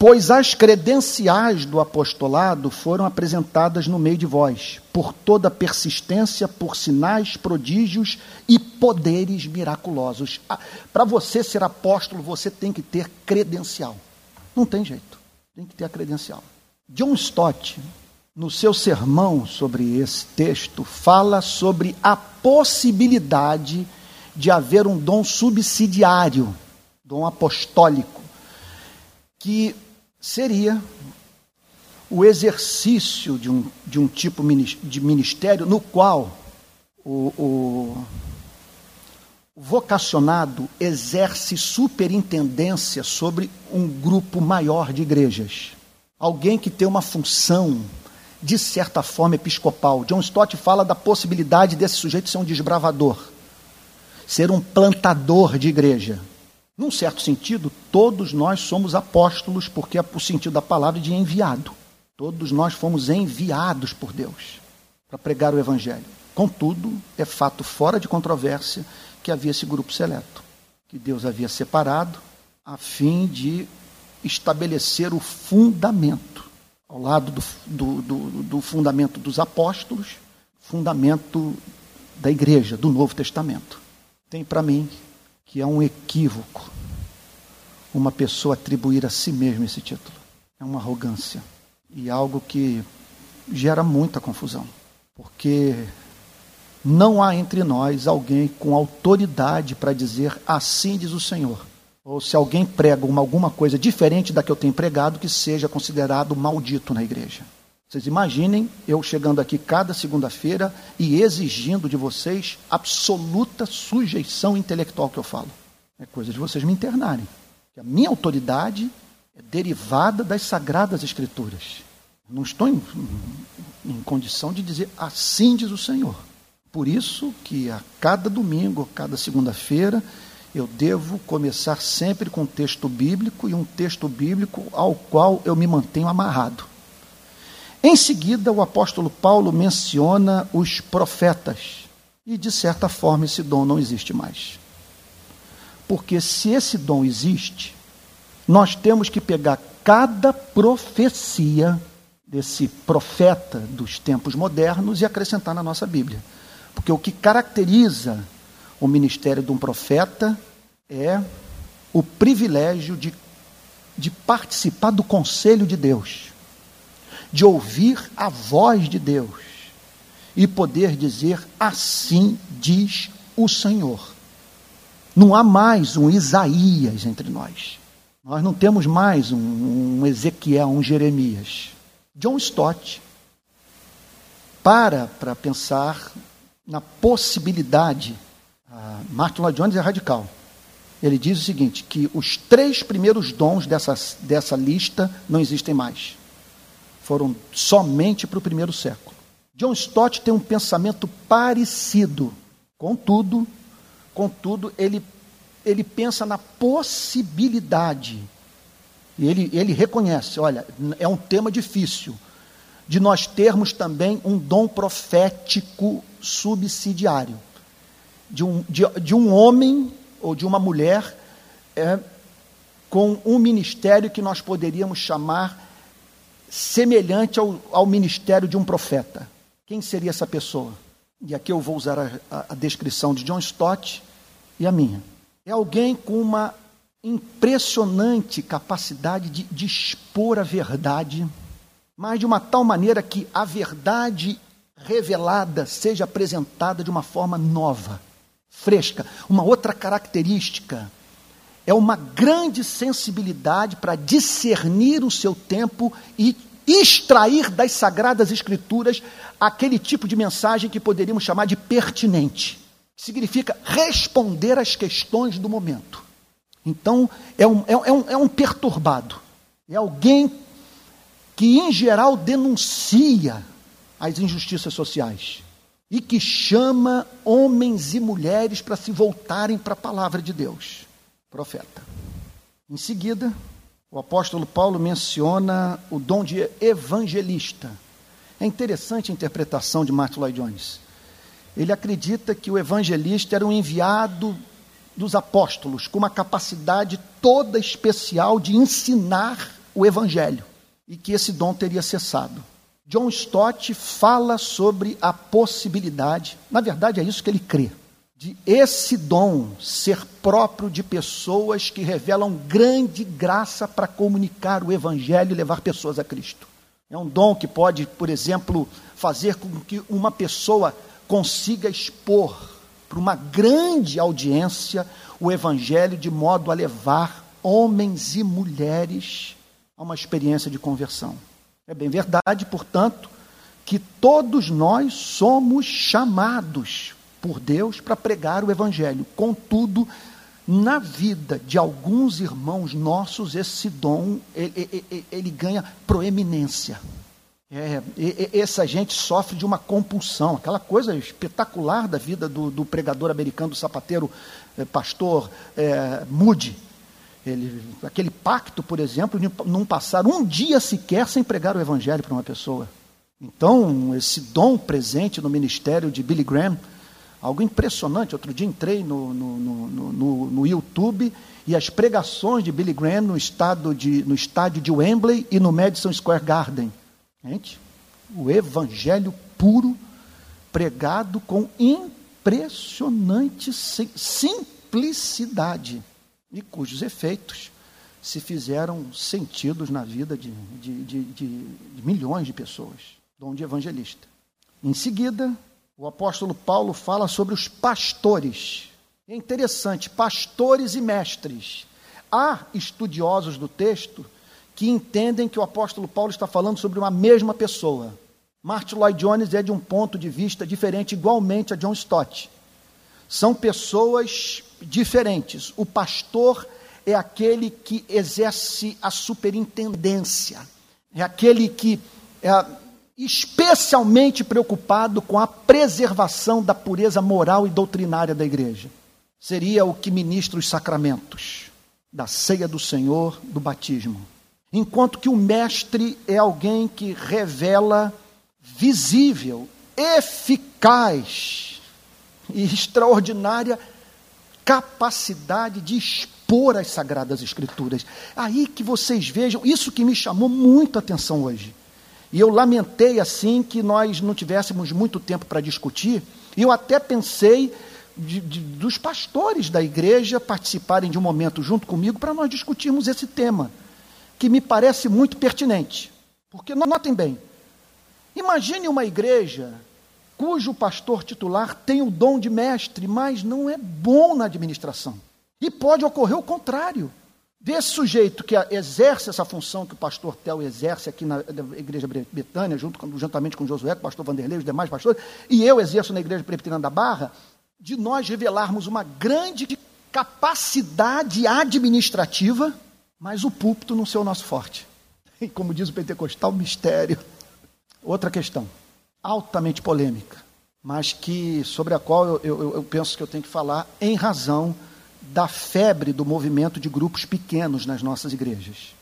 Pois as credenciais do apostolado foram apresentadas no meio de vós, por toda persistência, por sinais, prodígios e poderes miraculosos. Ah, Para você ser apóstolo, você tem que ter credencial. Não tem jeito, tem que ter a credencial. John Stott, no seu sermão sobre esse texto, fala sobre a possibilidade de haver um dom subsidiário, dom apostólico, que seria o exercício de um, de um tipo de ministério no qual o, o, vocacionado exerce superintendência sobre um grupo maior de igrejas. Alguém que tem uma função, de certa forma, episcopal. John Stott fala da possibilidade desse sujeito ser um desbravador, ser um plantador de igreja. Num certo sentido, todos nós somos apóstolos, porque é o sentido da palavra de enviado. Todos nós fomos enviados por Deus para pregar o Evangelho. Contudo, é fato fora de controvérsia que havia esse grupo seleto, que Deus havia separado a fim de estabelecer o fundamento, ao lado do, do, do, do fundamento dos apóstolos, fundamento da igreja, do Novo Testamento. Tem para mim que é um equívoco uma pessoa atribuir a si mesma esse título. É uma arrogância e algo que gera muita confusão, porque não há entre nós alguém com autoridade para dizer assim diz o Senhor. Ou se alguém prega uma, alguma coisa diferente da que eu tenho pregado, que seja considerado maldito na igreja. Vocês imaginem eu chegando aqui cada segunda-feira e exigindo de vocês absoluta sujeição intelectual que eu falo. É coisa de vocês me internarem. A minha autoridade é derivada das sagradas escrituras. Não estou em, em condição de dizer assim diz o Senhor. Por isso que a cada domingo, a cada segunda-feira, eu devo começar sempre com um texto bíblico e um texto bíblico ao qual eu me mantenho amarrado. Em seguida, o apóstolo Paulo menciona os profetas. E, de certa forma, esse dom não existe mais. Porque se esse dom existe, nós temos que pegar cada profecia desse profeta dos tempos modernos e acrescentar na nossa Bíblia. Porque o que caracteriza o ministério de um profeta é o privilégio de de participar do conselho de Deus, de ouvir a voz de Deus e poder dizer: Assim diz o Senhor. Não há mais um Isaías entre nós. Nós não temos mais um, um Ezequiel, um Jeremias. John Stott para para pensar na possibilidade. Uh, Martin Lloyd Jones é radical. Ele diz o seguinte: que os três primeiros dons dessa, dessa lista não existem mais. Foram somente para o primeiro século. John Stott tem um pensamento parecido. Contudo, contudo, ele, ele pensa na possibilidade. E ele, ele reconhece: olha, é um tema difícil de nós termos também um dom profético subsidiário. De um, de, de um homem ou de uma mulher é, com um ministério que nós poderíamos chamar semelhante ao, ao ministério de um profeta. Quem seria essa pessoa? E aqui eu vou usar a, a, a descrição de John Stott e a minha. É alguém com uma impressionante capacidade de, expor a verdade, mas de uma tal maneira que a verdade revelada seja apresentada de uma forma nova fresca. Uma outra característica é uma grande sensibilidade para discernir o seu tempo e extrair das sagradas escrituras aquele tipo de mensagem que poderíamos chamar de pertinente. Significa responder às questões do momento. Então, é um, é, um, é um perturbado. É alguém que, em geral, denuncia as injustiças sociais e que chama homens e mulheres para se voltarem para a palavra de Deus. Profeta. Em seguida, o apóstolo Paulo menciona o dom de evangelista. É interessante a interpretação de Martin Lloyd Jones. Ele acredita que o evangelista era um enviado dos apóstolos com uma capacidade toda especial de ensinar o evangelho e que esse dom teria cessado. John Stott fala sobre a possibilidade, na verdade é isso que ele crê, de esse dom ser próprio de pessoas que revelam grande graça para comunicar o Evangelho e levar pessoas a Cristo. É um dom que pode, por exemplo, fazer com que uma pessoa consiga expor para uma grande audiência o Evangelho de modo a levar homens e mulheres a uma experiência de conversão. É bem verdade, portanto, que todos nós somos chamados por Deus para pregar o Evangelho. Contudo, na vida de alguns irmãos nossos, esse dom ele, ele, ele ganha proeminência. É, essa gente sofre de uma compulsão, aquela coisa espetacular da vida do, do pregador americano, do sapateiro, é, pastor é, Moody ele, aquele pacto, por exemplo, de não passar um dia sequer sem pregar o evangelho para uma pessoa. Então, esse dom presente no ministério de Billy Graham, algo impressionante. Outro dia entrei no, no, no, no, no YouTube e as pregações de Billy Graham no, estado de, no estádio de Wembley e no Madison Square Garden. Gente, o evangelho puro, pregado com impressionante simplicidade e cujos efeitos se fizeram sentidos na vida de, de, de, de milhões de pessoas, dom de evangelista. Em seguida, o apóstolo Paulo fala sobre os pastores. É interessante, pastores e mestres. Há estudiosos do texto que entendem que o apóstolo Paulo está falando sobre uma mesma pessoa. Martin Lloyd Jones é de um ponto de vista diferente, igualmente a John Stott. São pessoas diferentes. O pastor é aquele que exerce a superintendência, é aquele que é especialmente preocupado com a preservação da pureza moral e doutrinária da igreja. Seria o que ministra os sacramentos da ceia do Senhor, do batismo. Enquanto que o mestre é alguém que revela visível, eficaz, e extraordinária capacidade de expor as Sagradas Escrituras. Aí que vocês vejam, isso que me chamou muito a atenção hoje. E eu lamentei assim que nós não tivéssemos muito tempo para discutir, e eu até pensei de, de, dos pastores da igreja participarem de um momento junto comigo para nós discutirmos esse tema. que me parece muito pertinente. Porque notem bem, imagine uma igreja cujo pastor titular tem o dom de mestre, mas não é bom na administração. E pode ocorrer o contrário. Desse sujeito que exerce essa função que o pastor Tel exerce aqui na Igreja Betânia, junto com, juntamente com Josué, o pastor Vanderlei, os demais pastores, e eu exerço na Igreja Presbiteriana da Barra, de nós revelarmos uma grande capacidade administrativa, mas o púlpito não ser o nosso forte. E como diz o pentecostal, mistério. Outra questão, altamente polêmica, mas que sobre a qual eu, eu, eu penso que eu tenho que falar em razão da febre do movimento de grupos pequenos nas nossas igrejas.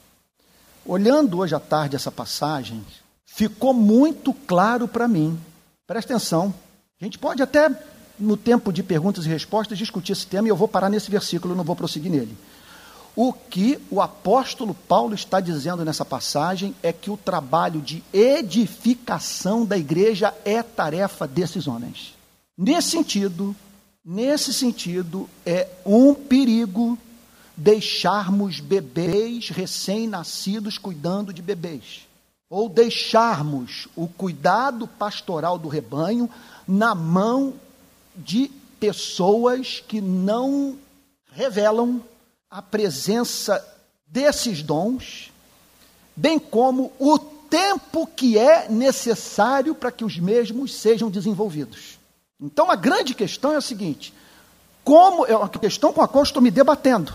Olhando hoje à tarde essa passagem, ficou muito claro para mim. Presta atenção. A gente pode até, no tempo de perguntas e respostas, discutir esse tema e eu vou parar nesse versículo, não vou prosseguir nele. O que o apóstolo Paulo está dizendo nessa passagem é que o trabalho de edificação da igreja é tarefa desses homens. Nesse sentido, Nesse sentido, é um perigo deixarmos bebês recém-nascidos cuidando de bebês, ou deixarmos o cuidado pastoral do rebanho na mão de pessoas que não revelam a presença desses dons, bem como o tempo que é necessário para que os mesmos sejam desenvolvidos. Então a grande questão é a seguinte: como é uma questão com a qual estou me debatendo.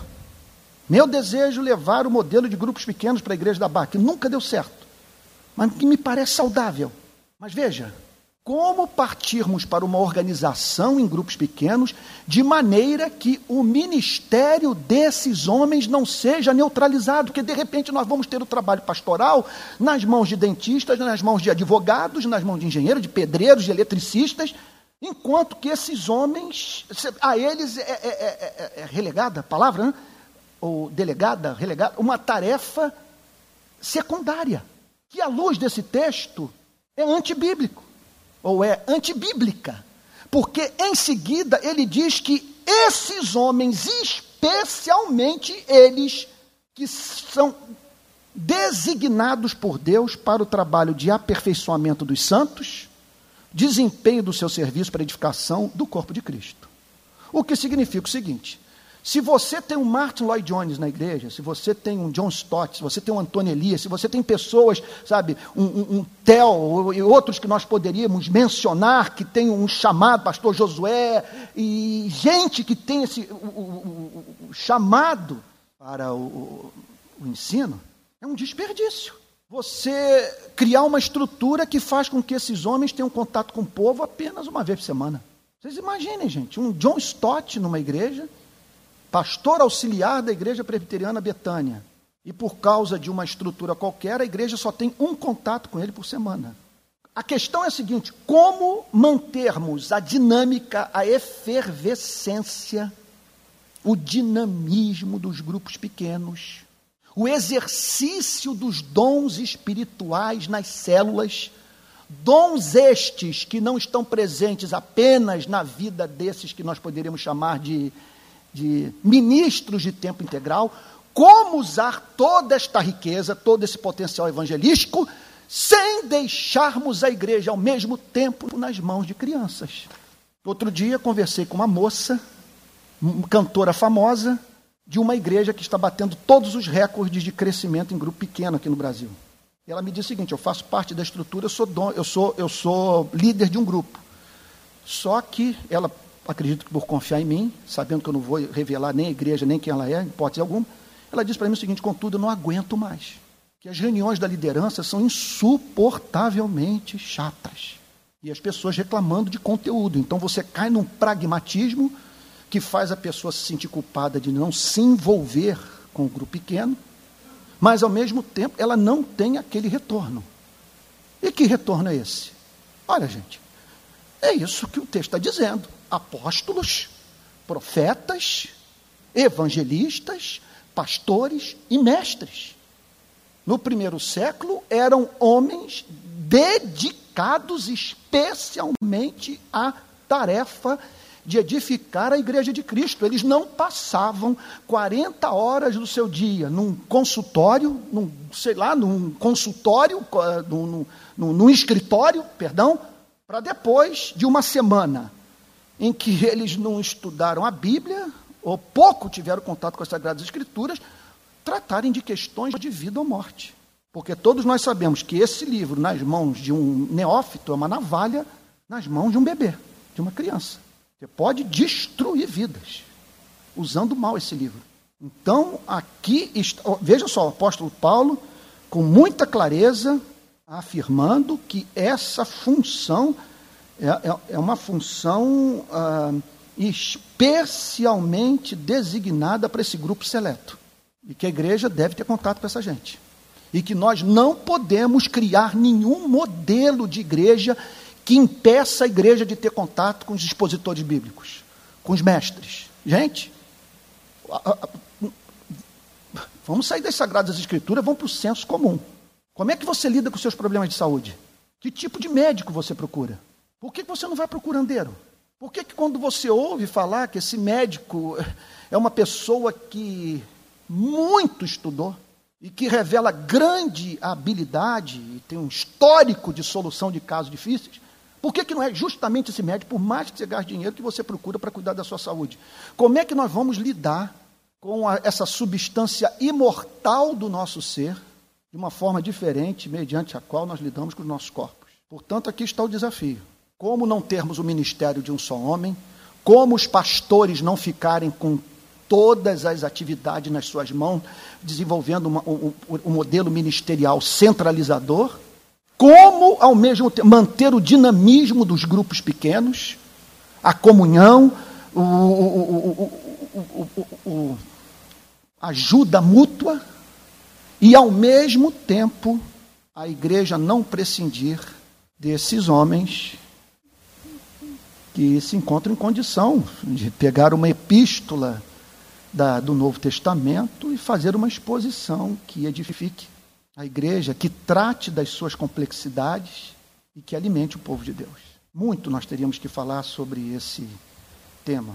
Meu desejo é levar o modelo de grupos pequenos para a igreja da que nunca deu certo, mas que me parece saudável. Mas veja, como partirmos para uma organização em grupos pequenos de maneira que o ministério desses homens não seja neutralizado, porque de repente nós vamos ter o trabalho pastoral nas mãos de dentistas, nas mãos de advogados, nas mãos de engenheiros, de pedreiros, de eletricistas, Enquanto que esses homens, a eles é, é, é, é relegada a palavra, né? ou delegada, relegada, uma tarefa secundária, que à luz desse texto é antibíblico, ou é antibíblica, porque em seguida ele diz que esses homens, especialmente eles que são designados por Deus para o trabalho de aperfeiçoamento dos santos, desempenho do seu serviço para edificação do corpo de Cristo. O que significa o seguinte: se você tem um Martin Lloyd Jones na igreja, se você tem um John Stott, se você tem um Antônio Elias, se você tem pessoas, sabe, um, um, um Theo e outros que nós poderíamos mencionar, que tem um chamado, pastor Josué, e gente que tem esse o, o, o chamado para o, o ensino, é um desperdício você criar uma estrutura que faz com que esses homens tenham contato com o povo apenas uma vez por semana. Vocês imaginem, gente, um John Stott numa igreja, pastor auxiliar da igreja presbiteriana Betânia, e por causa de uma estrutura qualquer, a igreja só tem um contato com ele por semana. A questão é a seguinte: como mantermos a dinâmica, a efervescência, o dinamismo dos grupos pequenos, o exercício dos dons espirituais nas células, dons estes que não estão presentes apenas na vida desses que nós poderíamos chamar de, de ministros de tempo integral, como usar toda esta riqueza, todo esse potencial evangelístico, sem deixarmos a igreja ao mesmo tempo nas mãos de crianças. Outro dia conversei com uma moça, cantora famosa, de uma igreja que está batendo todos os recordes de crescimento em grupo pequeno aqui no Brasil. E ela me disse o seguinte: eu faço parte da estrutura, eu sou, don, eu sou, eu sou líder de um grupo. Só que ela, acredito que por confiar em mim, sabendo que eu não vou revelar nem a igreja, nem quem ela é, em hipótese alguma, ela disse para mim o seguinte: contudo, eu não aguento mais. Que as reuniões da liderança são insuportavelmente chatas. E as pessoas reclamando de conteúdo. Então você cai num pragmatismo que faz a pessoa se sentir culpada de não se envolver com o grupo pequeno, mas ao mesmo tempo ela não tem aquele retorno. E que retorno é esse? Olha, gente, é isso que o texto está dizendo: apóstolos, profetas, evangelistas, pastores e mestres. No primeiro século eram homens dedicados especialmente à tarefa de edificar a igreja de Cristo. Eles não passavam 40 horas do seu dia num consultório, num, sei lá, num consultório, num, num, num escritório, perdão, para depois de uma semana em que eles não estudaram a Bíblia, ou pouco tiveram contato com as Sagradas Escrituras, tratarem de questões de vida ou morte. Porque todos nós sabemos que esse livro, nas mãos de um neófito, é uma navalha nas mãos de um bebê, de uma criança. Você pode destruir vidas usando mal esse livro. Então, aqui, veja só, o apóstolo Paulo, com muita clareza, afirmando que essa função é, é, é uma função ah, especialmente designada para esse grupo seleto. E que a igreja deve ter contato com essa gente. E que nós não podemos criar nenhum modelo de igreja que impeça a igreja de ter contato com os expositores bíblicos, com os mestres. Gente, vamos sair das Sagradas Escrituras, vamos para o senso comum. Como é que você lida com seus problemas de saúde? Que tipo de médico você procura? Por que você não vai para o curandeiro? Por que, que quando você ouve falar que esse médico *laughs* é uma pessoa que muito estudou e que revela grande habilidade e tem um histórico de solução de casos difíceis, por que, que não é justamente esse médico, por mais que você gaste dinheiro, que você procura para cuidar da sua saúde? Como é que nós vamos lidar com a, essa substância imortal do nosso ser, de uma forma diferente, mediante a qual nós lidamos com os nossos corpos? Portanto, aqui está o desafio. Como não termos o ministério de um só homem, como os pastores não ficarem com todas as atividades nas suas mãos, desenvolvendo uma, um, um modelo ministerial centralizador, como, ao mesmo tempo, manter o dinamismo dos grupos pequenos, a comunhão, o, o, o, ajuda mútua, e, ao mesmo tempo, a igreja não prescindir desses homens que se encontram em condição de pegar uma epístola da, do Novo Testamento e fazer uma exposição que edifique a igreja, que trate das suas complexidades e que alimente o povo de Deus. Muito nós teríamos que falar sobre esse tema,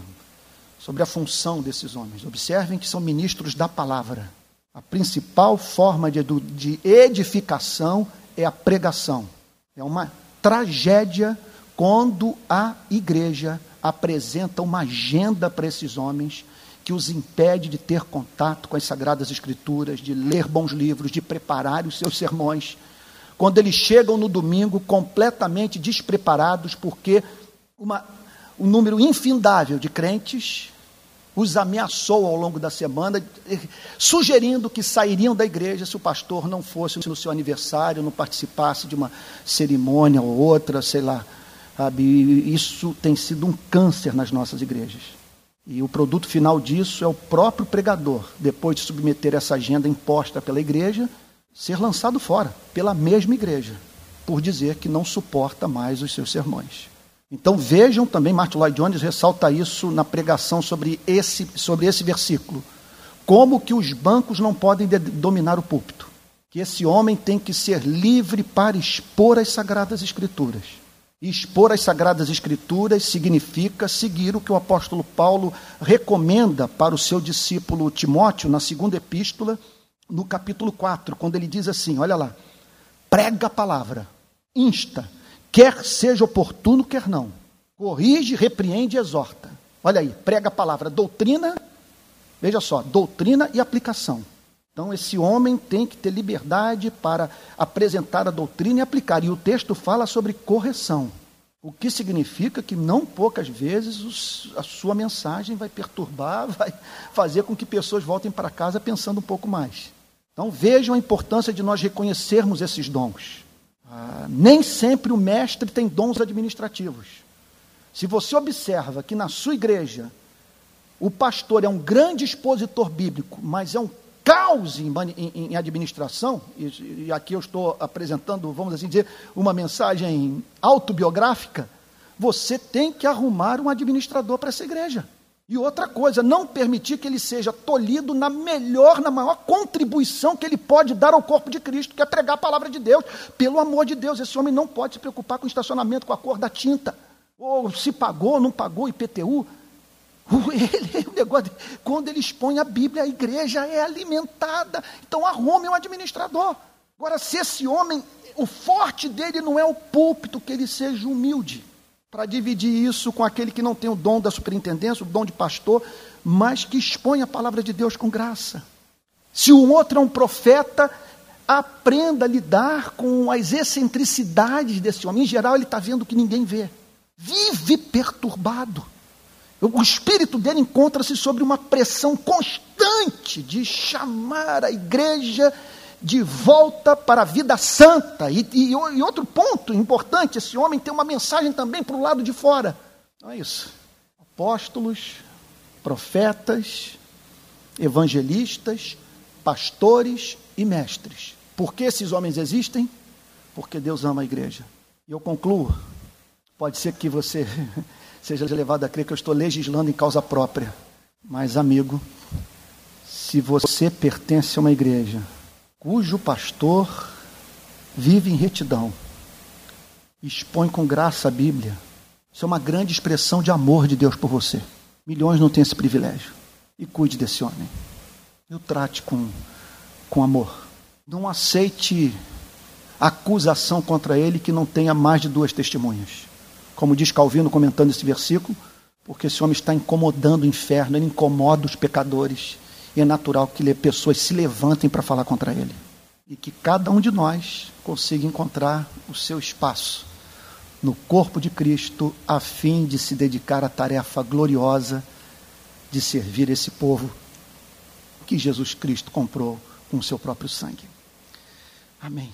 sobre a função desses homens. Observem que são ministros da palavra. A principal forma de, edificação é a pregação. É uma tragédia quando a igreja apresenta uma agenda para esses homens que os impede de ter contato com as Sagradas Escrituras, de ler bons livros, de preparar os seus sermões. Quando eles chegam no domingo completamente despreparados, porque uma, um número infindável de crentes os ameaçou ao longo da semana, sugerindo que sairiam da igreja se o pastor não fosse no seu aniversário, não participasse de uma cerimônia ou outra, sei lá. Sabe? Isso tem sido um câncer nas nossas igrejas. E o produto final disso é o próprio pregador, depois de submeter essa agenda imposta pela igreja, ser lançado fora pela mesma igreja, por dizer que não suporta mais os seus sermões. Então vejam também, Martin Lloyd Jones ressalta isso na pregação sobre esse, sobre esse versículo. Como que os bancos não podem dominar o púlpito. Que esse homem tem que ser livre para expor as sagradas escrituras. Expor as Sagradas Escrituras significa seguir o que o apóstolo Paulo recomenda para o seu discípulo Timóteo na segunda epístola, no capítulo 4, quando ele diz assim: olha lá, prega a palavra, insta, quer seja oportuno, quer não, corrige, repreende e exorta. Olha aí, prega a palavra, doutrina, veja só, doutrina e aplicação. Então, esse homem tem que ter liberdade para apresentar a doutrina e aplicar. E o texto fala sobre correção. O que significa que não poucas vezes a sua mensagem vai perturbar, *laughs* vai fazer com que pessoas voltem para casa pensando um pouco mais. Então vejam a importância de nós reconhecermos esses dons. Ah, nem sempre o mestre tem dons administrativos. Se você observa que na sua igreja o pastor é um grande expositor bíblico, mas é um caos em, em, em administração, e, e, aqui eu estou apresentando, vamos assim dizer, uma mensagem autobiográfica, você tem que arrumar um administrador para essa igreja. E outra coisa, não permitir que ele seja tolhido na melhor, na maior contribuição que ele pode dar ao corpo de Cristo, que é pregar a palavra de Deus. Pelo amor de Deus, esse homem não pode se preocupar com o estacionamento, com a cor da tinta. ou se pagou, não pagou IPTU. *laughs* Ele, o negócio, quando ele expõe a Bíblia, a igreja é alimentada. Então arrume um administrador. Agora, se esse homem, o forte dele não é o púlpito, que ele seja humilde para dividir isso com aquele que não tem o dom da superintendência, o dom de pastor, mas que expõe a palavra de Deus com graça. Se o outro é um profeta, aprenda a lidar com as excentricidades desse homem. Em geral, ele está vendo o que ninguém vê. Vive perturbado. O espírito dele encontra-se sobre uma pressão constante de chamar a igreja de volta para a vida santa. E, e, e outro ponto importante: esse homem tem uma mensagem também para o lado de fora. Não é isso. Apóstolos, profetas, evangelistas, pastores e mestres. Por que esses homens existem? Porque Deus ama a igreja. E eu concluo. Pode ser que você *laughs* seja levado a crer que eu estou legislando em causa própria. Mas, amigo, se você pertence a uma igreja cujo pastor vive em retidão, expõe com graça a Bíblia, isso é uma grande expressão de amor de Deus por você. Milhões não têm esse privilégio. E cuide desse homem. E o trate com, com amor. Não aceite acusação contra ele que não tenha mais de duas testemunhas. Como diz Calvino comentando esse versículo, porque esse homem está incomodando o inferno, ele incomoda os pecadores. E é natural que pessoas se levantem para falar contra ele. E que cada um de nós consiga encontrar o seu espaço no corpo de Cristo, a fim de se dedicar à tarefa gloriosa de servir esse povo que Jesus Cristo comprou com o seu próprio sangue. Amém.